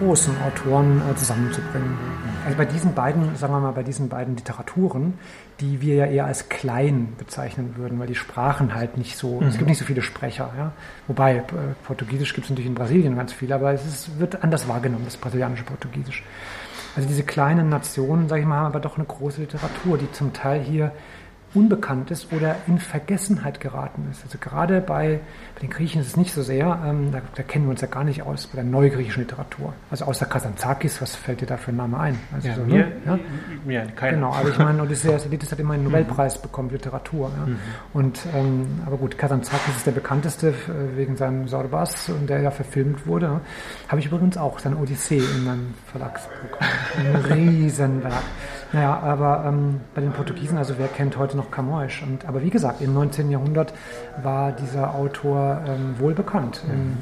großen Autoren äh, zusammenzubringen. Also bei diesen beiden, sagen wir mal, bei diesen beiden Literaturen, die wir ja eher als klein bezeichnen würden, weil die Sprachen halt nicht so, mhm. es gibt nicht so viele Sprecher, ja. Wobei, äh, Portugiesisch gibt es natürlich in Brasilien ganz viel, aber es ist, wird anders wahrgenommen, das brasilianische Portugiesisch. Also diese kleinen Nationen, sage ich mal, haben aber doch eine große Literatur, die zum Teil hier unbekannt ist oder in Vergessenheit geraten ist. Also gerade bei, bei den Griechen ist es nicht so sehr, ähm, da, da, kennen wir uns ja gar nicht aus bei der neugriechischen Literatur. Also außer Kazantzakis, was fällt dir da für ein Name ein? Also ja, so, mir, ne? ja? mir keine. Genau, aber ich meine, Odysseus Elitis hat immer einen Nobelpreis mhm. bekommen, Literatur. Ja? Mhm. Und, ähm, aber gut, Kazantzakis ist der bekannteste äh, wegen seinem Sorbas und der ja verfilmt wurde. Habe ich übrigens auch, seine Odyssee in meinem Verlagsprogramm. Ein Riesenwerk. Naja, aber ähm, bei den Portugiesen, also wer kennt heute noch Camões? Und, aber wie gesagt, im 19. Jahrhundert war dieser Autor ähm, wohl bekannt im,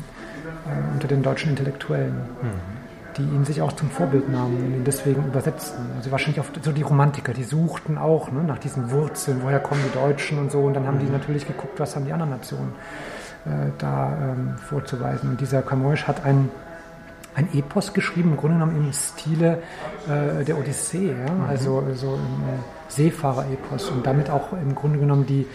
äh, unter den deutschen Intellektuellen, mhm. die ihn sich auch zum Vorbild nahmen und ihn deswegen übersetzten. Also wahrscheinlich oft so die Romantiker, die suchten auch ne, nach diesen Wurzeln, woher kommen die Deutschen und so. Und dann haben die mhm. natürlich geguckt, was haben die anderen Nationen äh, da ähm, vorzuweisen. Und dieser Camões hat einen ein Epos geschrieben, im Grunde genommen im Stile äh, der Odyssee, ja? mhm. also so ein äh, Seefahrer-Epos und damit auch im Grunde genommen die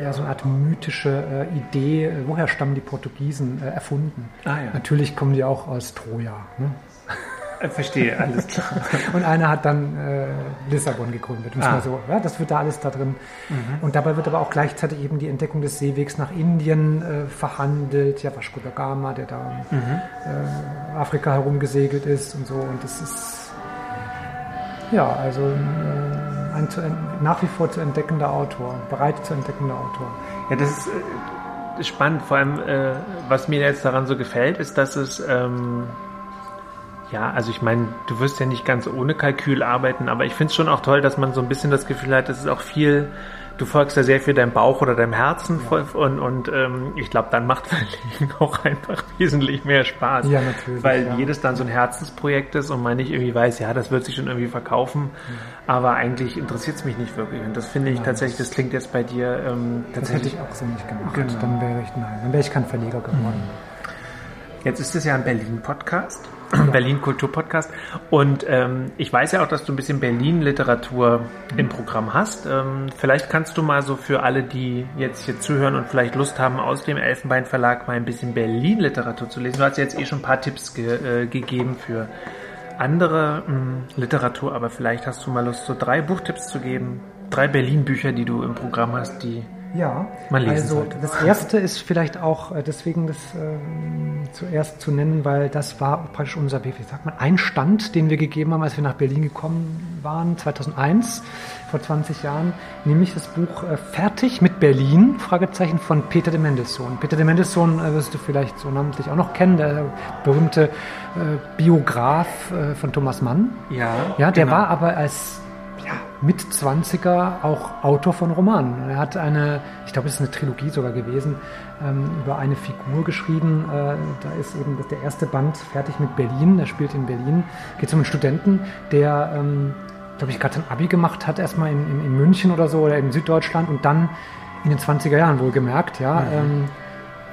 ja, so eine Art mythische äh, Idee, äh, woher stammen die Portugiesen, äh, erfunden. Ah, ja. Natürlich kommen die auch aus Troja. Ne? Verstehe, alles klar. und einer hat dann äh, Lissabon gegründet. Ah. So, ja, das wird da alles da drin. Mhm. Und dabei wird aber auch gleichzeitig eben die Entdeckung des Seewegs nach Indien äh, verhandelt. Ja, Vasco da Gama, der da mhm. äh, Afrika herumgesegelt ist und so. Und das ist ja, also äh, ein zu, nach wie vor zu entdeckender Autor, bereit zu entdeckender Autor. Ja, das ist äh, spannend. Vor allem, äh, was mir jetzt daran so gefällt, ist, dass es ähm, ja, also ich meine, du wirst ja nicht ganz ohne Kalkül arbeiten, aber ich finde es schon auch toll, dass man so ein bisschen das Gefühl hat, es ist auch viel, du folgst ja sehr viel deinem Bauch oder deinem Herzen ja. und, und ähm, ich glaube, dann macht Verlegen auch einfach wesentlich mehr Spaß. Ja, natürlich. Weil ja. jedes dann so ein Herzensprojekt ist und man nicht irgendwie weiß, ja, das wird sich schon irgendwie verkaufen, mhm. aber eigentlich interessiert es mich nicht wirklich. Und das finde ich ja, tatsächlich, das klingt jetzt bei dir ähm, tatsächlich. Das hätte ich auch so nicht gemacht. Genau. Dann wäre ich, nein, dann wäre ich kein Verleger geworden. Jetzt ist es ja ein Berlin-Podcast. Berlin Kultur Podcast. Und ähm, ich weiß ja auch, dass du ein bisschen Berlin-Literatur im Programm hast. Ähm, vielleicht kannst du mal so für alle, die jetzt hier zuhören und vielleicht Lust haben, aus dem Elfenbein Verlag mal ein bisschen Berlin-Literatur zu lesen. Du hast jetzt eh schon ein paar Tipps ge äh, gegeben für andere mh, hm, Literatur, aber vielleicht hast du mal Lust, so drei Buchtipps zu geben. Drei Berlin-Bücher, die du im Programm hast, die ja, also sollte. das erste ist vielleicht auch äh, deswegen das äh, zuerst zu nennen, weil das war praktisch unser, wie sagt man, Einstand, den wir gegeben haben, als wir nach Berlin gekommen waren, 2001, vor 20 Jahren, nämlich das Buch äh, Fertig mit Berlin, Fragezeichen von Peter de Mendelssohn. Peter de Mendelssohn äh, wirst du vielleicht so namentlich auch noch kennen, der berühmte äh, Biograf äh, von Thomas Mann. Ja, Ja, der genau. war aber als ja, Mitzwanziger auch Autor von Romanen. Er hat eine, ich glaube, es ist eine Trilogie sogar gewesen, ähm, über eine Figur geschrieben. Äh, da ist eben das- der erste Band fertig mit Berlin. Er spielt in Berlin. Geht es um einen Studenten, der, ähm, glaube ich, gerade ein Abi gemacht hat, erstmal in, in, in München oder so oder in Süddeutschland und dann in den 20er Jahren wohlgemerkt, ja. Ähm,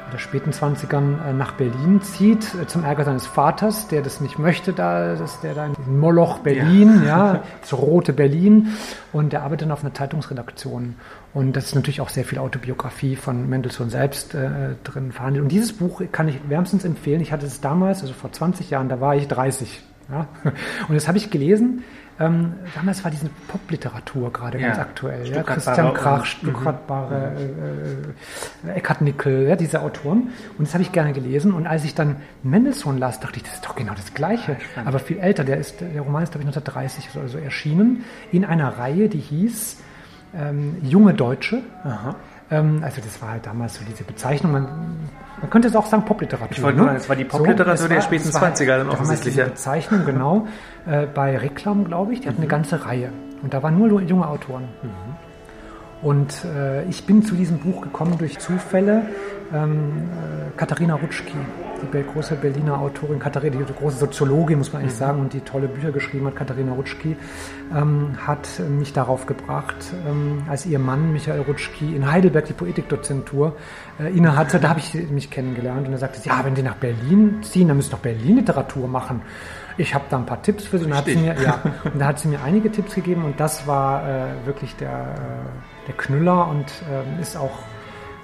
oder späten 20ern äh, nach Berlin zieht, äh, zum Ärger seines Vaters, der das nicht möchte, da, dass der da in Moloch Berlin, ja, das rote Berlin, und der arbeitet dann auf einer Zeitungsredaktion. Und das ist natürlich auch sehr viel Autobiografie von Mendelssohn selbst äh, drin verhandelt. Und dieses Buch kann ich wärmstens empfehlen. Ich hatte es damals, also vor 20 Jahren, da war ich 30. Ja? Und das habe ich gelesen. Ähm, damals war diese Popliteratur gerade Ja. ganz aktuell. Ja? Christian Krach, Stuttgart Barre, äh, äh, Eckhard Nickel, ja, diese Autoren. Und das habe ich gerne gelesen. Und als ich dann Mendelssohn las, dachte ich, das ist doch genau das Gleiche. Aber viel älter. Der, ist, der Roman ist, glaube ich, 1930 oder so erschienen. In einer Reihe, die hieß ähm, Junge Deutsche. Ähm, also das war halt damals so diese Bezeichnung. Man, man könnte es auch sagen Popliteratur. Ich wollte nur sagen, es war die Popliteratur es der späten es war 20er dann damals offensichtlich. Bezeichnung, genau. Äh, bei Reklam, glaube ich, die Mhm. eine ganze Reihe. Und da waren nur junge Autoren. Und äh, ich bin zu diesem Buch gekommen durch Zufälle. Ähm, äh, Katharina Rutschki, die große Berliner Autorin, Katharina, die große Soziologin, muss man eigentlich sagen, und die tolle Bücher geschrieben hat, Katharina Rutschki, ähm, hat mich darauf gebracht, ähm, als ihr Mann Michael Rutschki in Heidelberg die Poetikdozentur äh, innehatte, da habe ich mich kennengelernt und er sagte, ja, wenn Sie nach Berlin ziehen, dann müssen Sie doch Berlin-Literatur machen. Ich habe da ein paar Tipps für Sie. Und, hat sie mir, ja, und da hat sie mir einige Tipps gegeben und das war äh, wirklich der, äh, der Knüller und ähm, ist auch,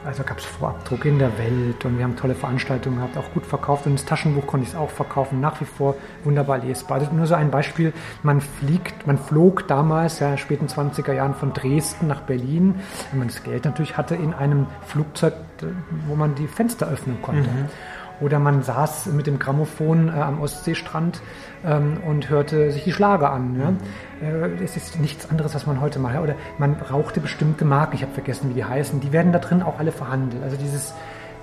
also gab es Vorabdruck in der Welt und wir haben tolle Veranstaltungen gehabt, auch gut verkauft und das Taschenbuch konnte ich auch verkaufen, nach wie vor wunderbar lesbar. Also nur so ein Beispiel, man fliegt, man flog damals, ja, späten 20er Jahren von Dresden nach Berlin, wenn man das Geld natürlich hatte, in einem Flugzeug, wo man die Fenster öffnen konnte. Oder man saß mit dem Grammophon äh, am Ostseestrand ähm, und hörte sich die Schlager an. Ja? Äh, es ist nichts anderes, was man heute macht. Oder man rauchte bestimmte Marken, ich habe vergessen, wie die heißen. Die werden da drin auch alle verhandelt. Also dieses,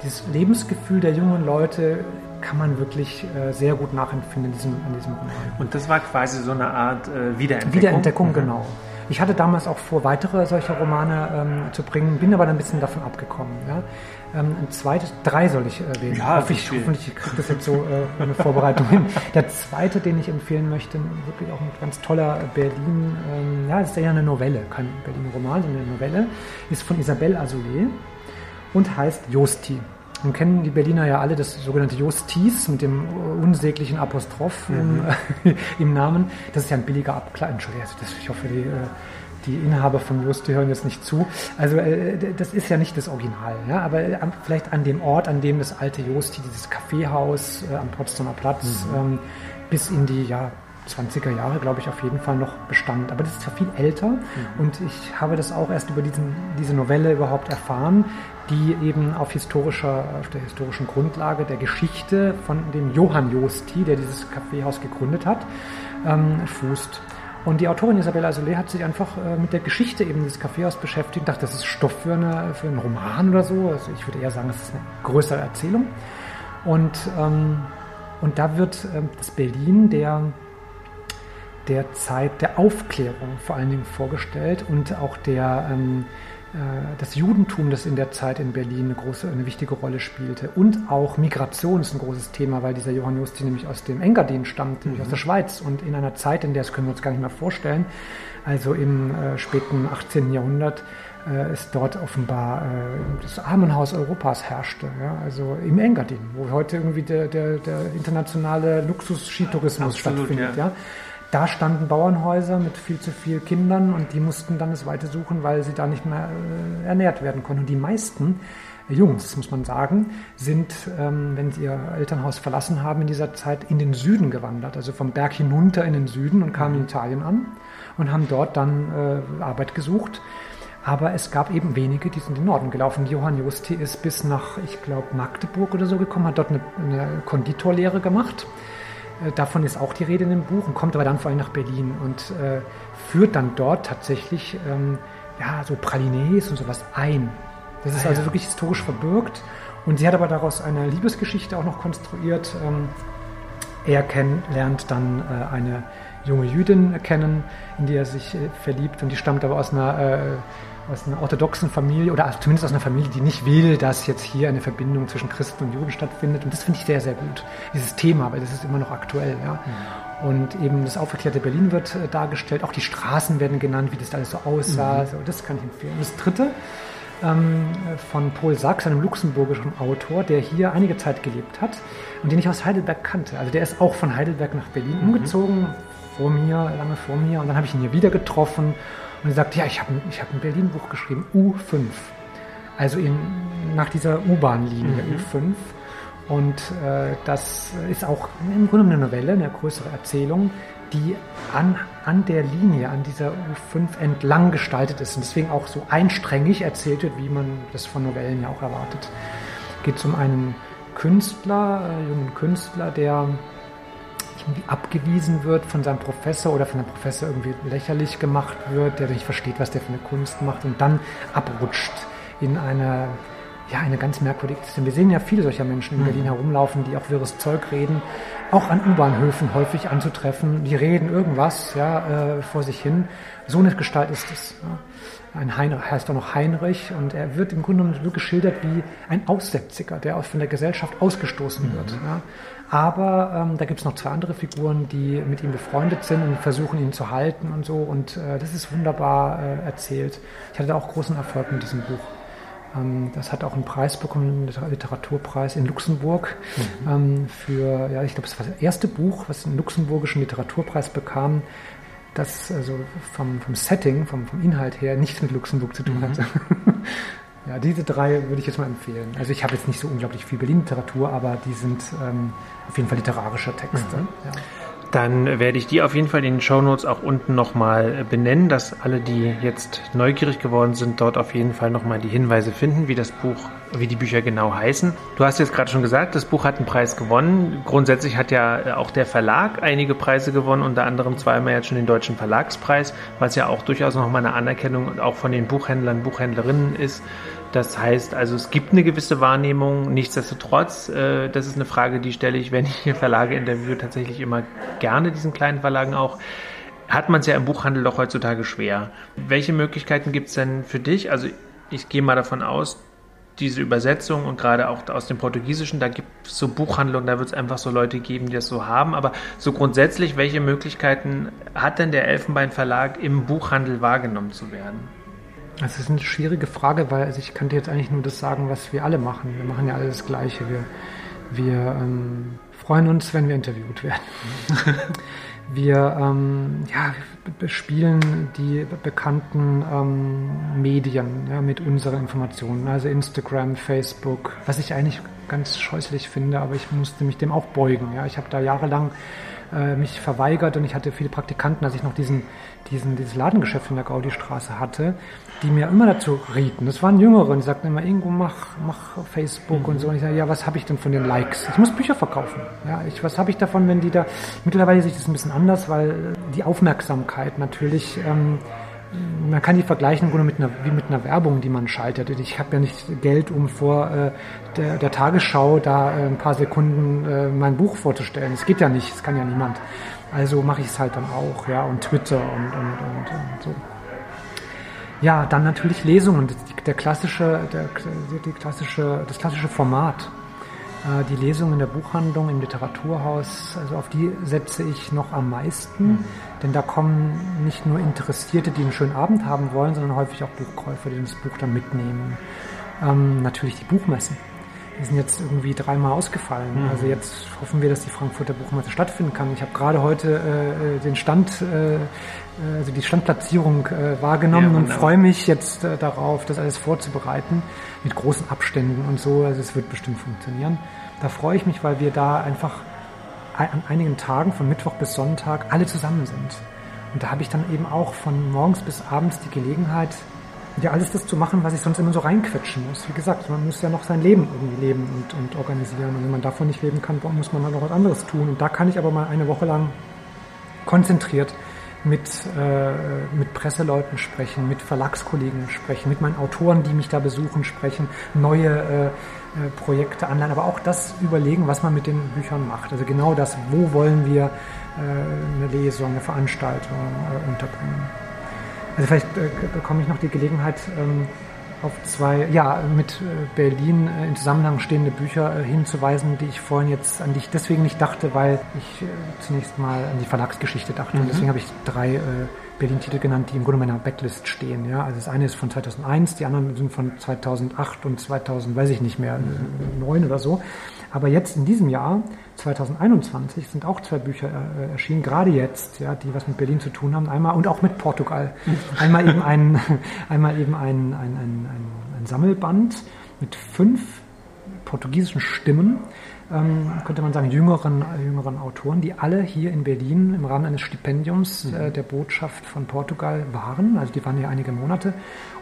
dieses Lebensgefühl der jungen Leute kann man wirklich äh, sehr gut nachempfinden in diesem, in diesem Roman. Und das war quasi so eine Art äh, Wiederentdeckung. Wiederentdeckung, Mhm. genau. Ich hatte damals auch vor, weitere solcher Romane ähm, zu bringen, bin aber dann ein bisschen davon abgekommen. Ja? Ähm, ein zweites, drei soll ich erwähnen. Ja, Hoffe das ich, hoffentlich kriege das jetzt so äh, eine Vorbereitung hin. Der zweite, den ich empfehlen möchte, wirklich auch ein ganz toller Berlin, ähm, ja, ist eher eine Novelle, kein Berlin-Roman, sondern eine Novelle, ist von Isabelle Azoulay und heißt Josti. Nun kennen die Berliner ja alle das sogenannte Justis mit dem äh, unsäglichen Apostroph im, äh, im Namen. Das ist ja ein billiger Abklatsch. Entschuldigung, also das, ich hoffe, die, äh, die Inhaber von Justi hören jetzt nicht zu. Also äh, das ist ja nicht das Original, ja, aber äh, am- vielleicht an dem Ort, an dem das alte Justi, dieses Kaffeehaus äh, am Potsdamer Platz, ähm, bis in die ja, 20er Jahre, glaube ich, auf jeden Fall noch bestand. Aber das ist ja viel älter und ich habe das auch erst über diesen, diese Novelle überhaupt erfahren, die eben auf historischer, auf der historischen Grundlage der Geschichte von dem Johann Josti, der dieses Kaffeehaus gegründet hat, ähm, fußt. Und die Autorin Isabella Azoulay hat sich einfach äh, mit der Geschichte eben dieses Kaffeehaus beschäftigt dachte, das ist Stoff für, eine, für einen Roman oder so. Also ich würde eher sagen, es ist eine größere Erzählung. Und, ähm, und da wird ähm, das Berlin der, der Zeit der Aufklärung vor allen Dingen vorgestellt und auch der, ähm, äh, das Judentum, das in der Zeit in Berlin eine große, eine wichtige Rolle spielte. Und auch Migration ist ein großes Thema, weil dieser Johann Justi nämlich aus dem Engadin stammt, nämlich aus der Schweiz. Und in einer Zeit, in der das können wir uns gar nicht mehr vorstellen, also im äh, späten 18. Jahrhundert, äh, es dort offenbar äh, das Armenhaus Europas herrschte. Ja? Also im Engadin, wo heute irgendwie der, der, der internationale Luxus-Skitourismus stattfindet. ja. Ja? Da standen Bauernhäuser mit viel zu viel Kindern und die mussten dann das Weite suchen, weil sie da nicht mehr äh, ernährt werden konnten. Und die meisten äh, Jungs, muss man sagen, sind, ähm, wenn sie ihr Elternhaus verlassen haben in dieser Zeit, in den Süden gewandert, also vom Berg hinunter in den Süden und kamen in Italien an und haben dort dann äh, Arbeit gesucht. Aber es gab eben wenige, die sind in den Norden gelaufen. Johann Justi ist bis nach, ich glaube, Magdeburg oder so gekommen, hat dort eine, eine Konditorlehre gemacht davon ist auch die Rede in dem Buch und kommt aber dann vor allem nach Berlin und äh, führt dann dort tatsächlich ähm, ja, so Pralines und sowas ein. Das ist ah, also wirklich historisch verbürgt. Und sie hat aber daraus eine Liebesgeschichte auch noch konstruiert. Ähm, er kenn, lernt dann äh, eine junge Jüdin kennen, in die er sich äh, verliebt und die stammt aber aus einer, äh, aus einer orthodoxen Familie oder zumindest aus einer Familie, die nicht will, dass jetzt hier eine Verbindung zwischen Christen und Juden stattfindet. Und das finde ich sehr, sehr gut, dieses Thema, weil das ist immer noch aktuell. Ja. Mhm. Und eben das aufgeklärte Berlin wird äh, dargestellt, auch die Straßen werden genannt, wie das alles so aussah. Mhm. So, das kann ich empfehlen. Und das dritte, ähm, von Paul Sachs, einem luxemburgischen Autor, der hier einige Zeit gelebt hat und den ich aus Heidelberg kannte. Also der ist auch von Heidelberg nach Berlin mhm. umgezogen, vor mir, lange vor mir. Und dann habe ich ihn hier wieder getroffen und er sagt, ja, ich habe ich hab ein Berlin-Buch geschrieben, U5. Also in, nach dieser U-Bahn-Linie mhm. U5. Und äh, das ist auch im Grunde eine Novelle, eine größere Erzählung, die an, an der Linie, an dieser U5 entlang gestaltet ist und deswegen auch so einsträngig erzählt wird, wie man das von Novellen ja auch erwartet. Geht es um einen Künstler, äh, jungen Künstler, der irgendwie abgewiesen wird von seinem Professor oder von dem Professor irgendwie lächerlich gemacht wird, der nicht versteht, was der für eine Kunst macht und dann abrutscht in eine ja, eine ganz merkwürdige System. Wir sehen ja viele solcher Menschen in mhm. Berlin herumlaufen, die auch wirres Zeug reden, auch an U-Bahnhöfen häufig anzutreffen. Die reden irgendwas ja, äh, vor sich hin. So eine Gestalt ist es. Ja. Ein Heinrich heißt auch noch Heinrich und er wird im Grunde genommen so geschildert wie ein Aussätziger, der von der Gesellschaft ausgestoßen mhm. wird. Ja. Aber ähm, da gibt es noch zwei andere Figuren, die mit ihm befreundet sind und versuchen ihn zu halten und so. Und äh, das ist wunderbar äh, erzählt. Ich hatte auch großen Erfolg mit diesem Buch. Ähm, das hat auch einen Preis bekommen, einen Literaturpreis in Luxemburg mhm. Ähm, für, ja, ich glaube, es war das erste Buch, was einen luxemburgischen Literaturpreis bekam, das also vom, vom Setting, vom, vom Inhalt her nichts mit Luxemburg zu tun mhm. hatte. ja, diese drei würde ich jetzt mal empfehlen. Also ich habe jetzt nicht so unglaublich viel Berlin-Literatur, aber die sind ähm, auf jeden Fall literarische Texte. Mhm. Ja dann werde ich die auf jeden Fall in den Show Notes auch unten nochmal benennen, dass alle, die jetzt neugierig geworden sind, dort auf jeden Fall nochmal die Hinweise finden, wie das Buch, wie die Bücher genau heißen. Du hast jetzt gerade schon gesagt, das Buch hat einen Preis gewonnen. Grundsätzlich hat ja auch der Verlag einige Preise gewonnen, unter anderem zweimal jetzt schon den Deutschen Verlagspreis, was ja auch durchaus nochmal eine Anerkennung auch von den Buchhändlern, Buchhändlerinnen ist, das heißt also, es gibt eine gewisse Wahrnehmung. Nichtsdestotrotz, äh, das ist eine Frage, die stelle ich, wenn ich hier Verlage interviewe, tatsächlich immer gerne diesen kleinen Verlagen auch. Hat man es ja im Buchhandel doch heutzutage schwer. Welche Möglichkeiten gibt es denn für dich? Also ich gehe mal davon aus, diese Übersetzung und gerade auch aus dem Portugiesischen, da gibt es so Buchhandlungen, da wird es einfach so Leute geben, die das so haben. Aber so grundsätzlich, welche Möglichkeiten hat denn der Elfenbein Verlag im Buchhandel wahrgenommen zu werden? Das ist eine schwierige Frage, weil also ich könnte jetzt eigentlich nur das sagen, was wir alle machen. Wir machen ja alle das Gleiche. Wir, wir ähm, freuen uns, wenn wir interviewt werden. wir ähm, ja, bespielen die bekannten ähm, Medien ja, mit unseren Informationen, also Instagram, Facebook, was ich eigentlich ganz scheußlich finde, aber ich musste mich dem auch beugen. Ja. Ich habe da jahrelang äh, mich verweigert und ich hatte viele Praktikanten, als ich noch diesen, diesen, dieses Ladengeschäft in der Gaudi-Straße hatte, die mir immer dazu rieten. Das waren Jüngere, die sagten immer, Ingo, mach, mach Facebook mhm. und so. Und ich sage, ja, was habe ich denn von den Likes? Ich muss Bücher verkaufen. Ja, ich, was habe ich davon, wenn die da, mittlerweile sehe ich das ein bisschen anders, weil die Aufmerksamkeit natürlich, ähm, man kann die vergleichen im Grunde mit einer, wie mit einer Werbung, die man schaltet. Ich habe ja nicht Geld, um vor äh, der, der, Tagesschau da äh, ein paar Sekunden äh, mein Buch vorzustellen. Das geht ja nicht, das kann ja niemand. Also mache ich es halt dann auch, ja, und Twitter und, und, und, und so. Ja, dann natürlich Lesungen, der klassische, der, die klassische, das klassische Format. Äh, die Lesungen in der Buchhandlung, im Literaturhaus, also auf die setze ich noch am meisten, mhm. denn da kommen nicht nur Interessierte, die einen schönen Abend haben wollen, sondern häufig auch Buchkäufer, die das Buch dann mitnehmen. Ähm, natürlich die Buchmessen. Die sind jetzt irgendwie dreimal ausgefallen. Mhm. Also jetzt hoffen wir, dass die Frankfurter Buchmesse stattfinden kann. Ich habe gerade heute äh, den Stand, äh, also die Standplatzierung äh, wahrgenommen ja, und freue mich jetzt äh, darauf, das alles vorzubereiten mit großen Abständen und so. Also es wird bestimmt funktionieren. Da freue ich mich, weil wir da einfach an einigen Tagen von Mittwoch bis Sonntag alle zusammen sind. Und da habe ich dann eben auch von morgens bis abends die Gelegenheit, ja alles das zu machen, was ich sonst immer so reinquetschen muss. Wie gesagt, man muss ja noch sein Leben irgendwie leben und, und organisieren. Und wenn man davon nicht leben kann, muss man halt noch was anderes tun. Und da kann ich aber mal eine Woche lang konzentriert mit, äh, mit Presseleuten sprechen, mit Verlagskollegen sprechen, mit meinen Autoren, die mich da besuchen, sprechen, neue äh, äh, Projekte anleihen, aber auch das überlegen, was man mit den Büchern macht. Also genau das, wo wollen wir äh, eine Lesung, eine Veranstaltung äh, unterbringen. Also vielleicht äh, bekomme ich noch die Gelegenheit, ähm, auf zwei, ja, mit äh, Berlin äh, in Zusammenhang stehende Bücher äh, hinzuweisen, die ich vorhin jetzt, an die ich deswegen nicht dachte, weil ich zunächst mal an die Verlagsgeschichte dachte. Mhm. Und deswegen habe ich drei Berlin-Titel genannt, die im Grunde meiner Backlist stehen. Ja, also das eine ist von 2001, die anderen sind von 2008 und 2000, weiß ich nicht mehr, neun oder so. Aber jetzt in diesem Jahr, 2021, sind auch zwei Bücher äh, erschienen, gerade jetzt, ja, die was mit Berlin zu tun haben. Einmal und auch mit Portugal. Einmal eben ein, einmal eben ein, ein, ein, ein, ein Sammelband mit fünf portugiesischen Stimmen, ähm, könnte man sagen, jüngeren, jüngeren Autoren, die alle hier in Berlin im Rahmen eines Stipendiums äh, der Botschaft von Portugal waren. Also die waren hier einige Monate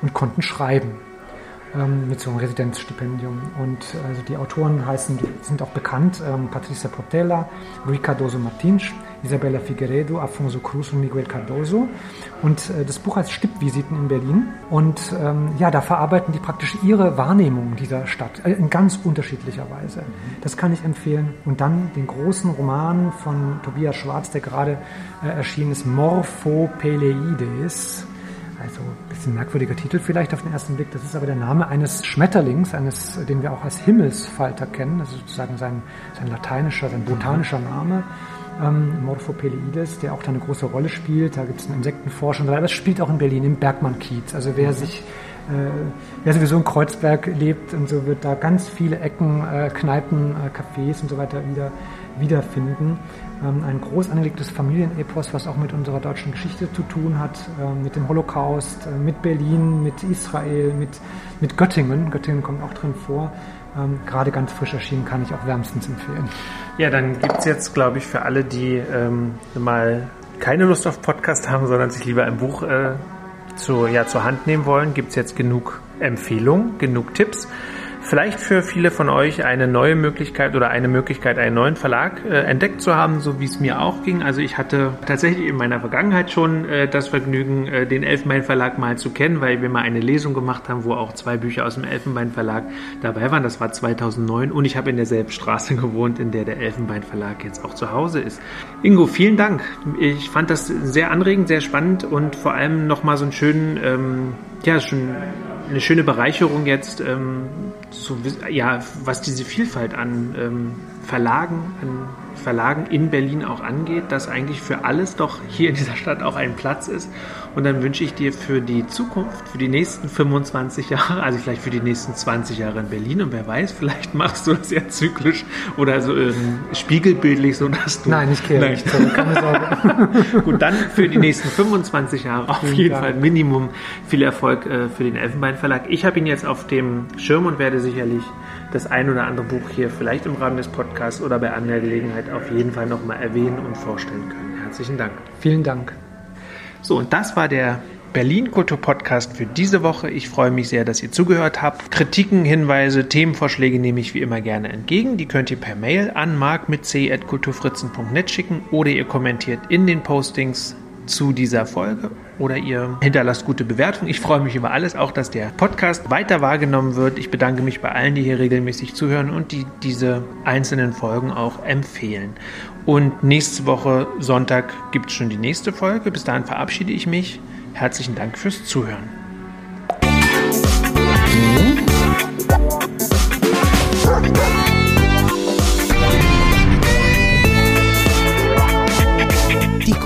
und konnten schreiben ähm, mit so einem Residenzstipendium. Und also die Autoren heißen, sind auch bekannt, ähm, Patricia Portela, Rui Cardoso Martins, Isabella Figueredo, Afonso Cruz und Miguel Cardoso. Und äh, das Buch heißt Stippvisiten in Berlin. Und ähm, ja, da verarbeiten die praktisch ihre Wahrnehmung dieser Stadt äh, in ganz unterschiedlicher Weise. Das kann ich empfehlen. Und dann den großen Roman von Tobias Schwarz, der gerade äh, erschienen ist, Morphopeleides also ein bisschen merkwürdiger Titel vielleicht auf den ersten Blick. Das ist aber der Name eines Schmetterlings, eines, den wir auch als Himmelsfalter kennen. Das ist sozusagen sein, sein lateinischer, sein botanischer Name. Ähm, Morphopeleides, der auch da eine große Rolle spielt. Da gibt es einen Insektenforscher. Aber das spielt auch in Berlin, im Bergmann-Kiez. Also wer mhm. sich wer sowieso in Kreuzberg lebt und so wird da ganz viele Ecken, äh, Kneipen, äh, Cafés und so weiter wieder wiederfinden. Ähm, ein groß angelegtes Familienepos, was auch mit unserer deutschen Geschichte zu tun hat, ähm, mit dem Holocaust, äh, mit Berlin, mit Israel, mit, mit Göttingen. Göttingen kommt auch drin vor. Ähm, gerade ganz frisch erschienen, kann ich auch wärmstens empfehlen. Ja, dann gibt es jetzt, glaube ich, für alle, die ähm, mal keine Lust auf Podcast haben, sondern sich lieber ein Buch äh, zu, ja, zur Hand nehmen wollen, gibt es jetzt genug Empfehlungen, genug Tipps vielleicht für viele von euch eine neue Möglichkeit oder eine Möglichkeit, einen neuen Verlag äh, entdeckt zu haben, so wie es mir auch ging. Also ich hatte tatsächlich in meiner Vergangenheit schon äh, das Vergnügen, äh, den Elfenbein Verlag mal zu kennen, weil wir mal eine Lesung gemacht haben, wo auch zwei Bücher aus dem Elfenbein Verlag dabei waren. Das war 2009 und ich habe in derselben Straße gewohnt, in der der Elfenbein Verlag jetzt auch zu Hause ist. Ingo, vielen Dank. Ich fand das sehr anregend, sehr spannend und vor allem nochmal so einen schönen, ähm, ja, schon eine schöne Bereicherung jetzt, ähm, zu, ja, was diese Vielfalt an ähm, Verlagen, an Verlagen in Berlin auch angeht, dass eigentlich für alles doch hier in dieser Stadt auch ein Platz ist. Und dann wünsche ich dir für die Zukunft, für die nächsten 25 Jahre, also vielleicht für die nächsten 20 Jahre in Berlin und wer weiß, vielleicht machst du das ja zyklisch oder so ähm, spiegelbildlich, so dass du. Nein, ich kehre nicht zurück, keine Sorge. Gut, dann für die nächsten 25 Jahre auf Vielen jeden Dank. Fall Minimum viel Erfolg äh, für den Elfenbein Verlag. Ich habe ihn jetzt auf dem Schirm und werde sicherlich das ein oder andere Buch hier vielleicht im Rahmen des Podcasts oder bei anderer Gelegenheit auf jeden Fall nochmal erwähnen und vorstellen können. Herzlichen Dank. Vielen Dank. So, und das war der Berlin Kultur Podcast für diese Woche. Ich freue mich sehr, dass ihr zugehört habt. Kritiken, Hinweise, Themenvorschläge nehme ich wie immer gerne entgegen. Die könnt ihr per Mail an mark mit c@kulturfritzen.net schicken oder ihr kommentiert in den Postings zu dieser Folge oder ihr hinterlasst gute Bewertungen. Ich freue mich über alles, auch dass der Podcast weiter wahrgenommen wird. Ich bedanke mich bei allen, die hier regelmäßig zuhören und die diese einzelnen Folgen auch empfehlen. Und nächste Woche Sonntag gibt es schon die nächste Folge. Bis dahin verabschiede ich mich. Herzlichen Dank fürs Zuhören.